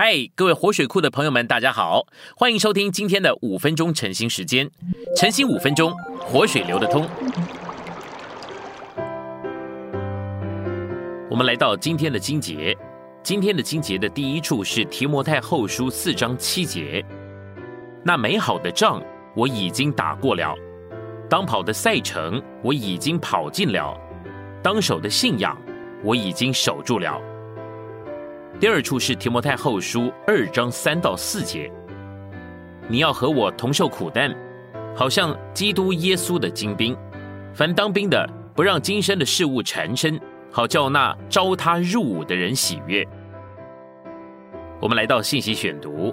嗨，各位活水库的朋友们，大家好，欢迎收听今天的五分钟晨兴时间。晨兴五分钟，活水流得通。我们来到今天的经节，今天的经节的第一处是提摩太后书四章七节。那美好的仗我已经打过了，当跑的赛程我已经跑尽了，当守的信仰我已经守住了。第二处是提摩太后书二章三到四节，你要和我同受苦难，好像基督耶稣的精兵。凡当兵的，不让今生的事物缠身，好叫那招他入伍的人喜悦。我们来到信息选读，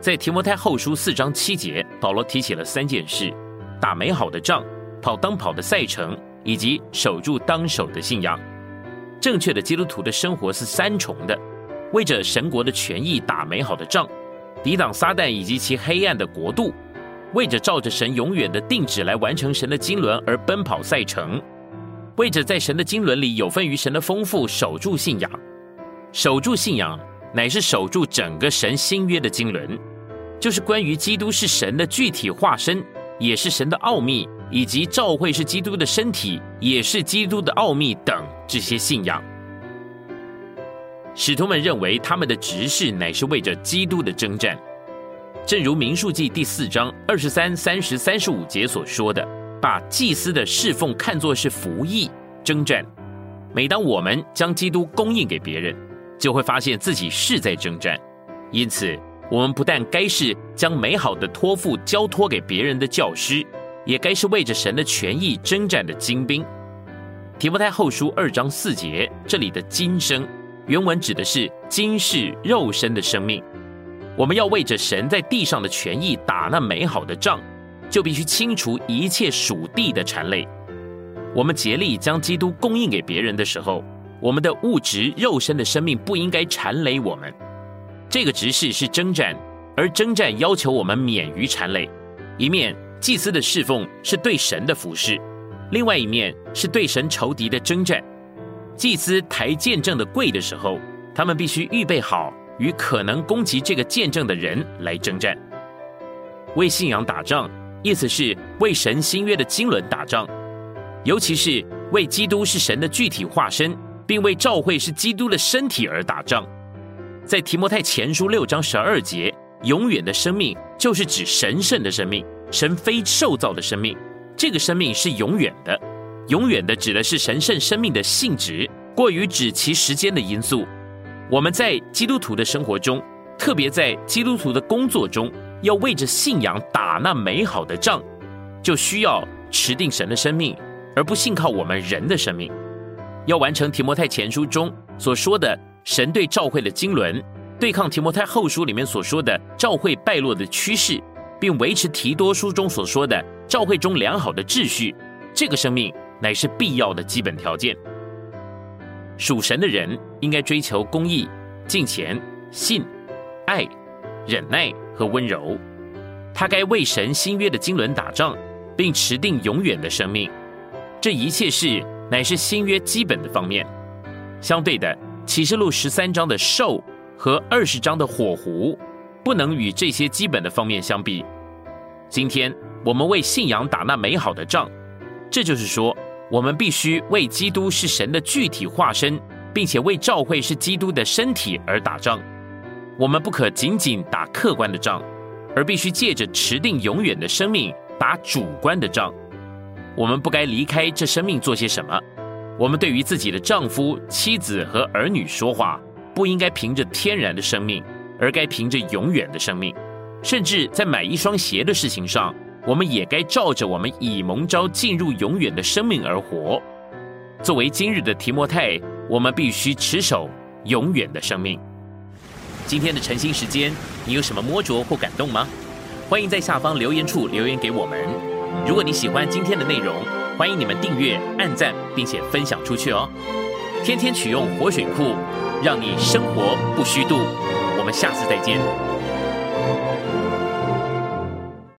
在提摩太后书四章七节，保罗提起了三件事：打美好的仗，跑当跑的赛程，以及守住当守的信仰。正确的基督徒的生活是三重的：为着神国的权益打美好的仗，抵挡撒旦以及其黑暗的国度；为着照着神永远的定旨来完成神的经纶而奔跑赛程；为着在神的经纶里有份于神的丰富，守住信仰。守住信仰，乃是守住整个神新约的经纶，就是关于基督是神的具体化身，也是神的奥秘。以及教会是基督的身体，也是基督的奥秘等这些信仰，使徒们认为他们的执事乃是为着基督的征战，正如民数记第四章二十三、三十、三十五节所说的，把祭司的侍奉看作是服役征战。每当我们将基督供应给别人，就会发现自己是在征战。因此，我们不但该是将美好的托付交托给别人的教师。也该是为着神的权益征战的精兵。提摩太后书二章四节，这里的“今生”原文指的是今世肉身的生命。我们要为着神在地上的权益打那美好的仗，就必须清除一切属地的缠累。我们竭力将基督供应给别人的时候，我们的物质肉身的生命不应该缠累我们。这个执事是征战，而征战要求我们免于缠累，一面。祭司的侍奉是对神的服侍，另外一面是对神仇敌的征战。祭司抬见证的柜的时候，他们必须预备好与可能攻击这个见证的人来征战。为信仰打仗，意思是为神新约的经纶打仗，尤其是为基督是神的具体化身，并为教会是基督的身体而打仗。在提摩太前书六章十二节，永远的生命就是指神圣的生命。神非受造的生命，这个生命是永远的。永远的指的是神圣生命的性质，过于指其时间的因素。我们在基督徒的生活中，特别在基督徒的工作中，要为着信仰打那美好的仗，就需要持定神的生命，而不信靠我们人的生命。要完成提摩太前书中所说的神对教会的经纶，对抗提摩太后书里面所说的教会败落的趋势。并维持提多书中所说的教会中良好的秩序，这个生命乃是必要的基本条件。属神的人应该追求公义、敬虔、信、爱、忍耐和温柔。他该为神新约的经纶打仗，并持定永远的生命。这一切事乃是新约基本的方面。相对的，启示录十三章的兽和二十章的火狐，不能与这些基本的方面相比。今天我们为信仰打那美好的仗，这就是说，我们必须为基督是神的具体化身，并且为教会是基督的身体而打仗。我们不可仅仅打客观的仗，而必须借着持定永远的生命打主观的仗。我们不该离开这生命做些什么。我们对于自己的丈夫、妻子和儿女说话，不应该凭着天然的生命，而该凭着永远的生命。甚至在买一双鞋的事情上，我们也该照着我们以蒙召进入永远的生命而活。作为今日的提摩太，我们必须持守永远的生命。今天的晨兴时间，你有什么摸着或感动吗？欢迎在下方留言处留言给我们。如果你喜欢今天的内容，欢迎你们订阅、按赞，并且分享出去哦。天天取用活水库，让你生活不虚度。我们下次再见。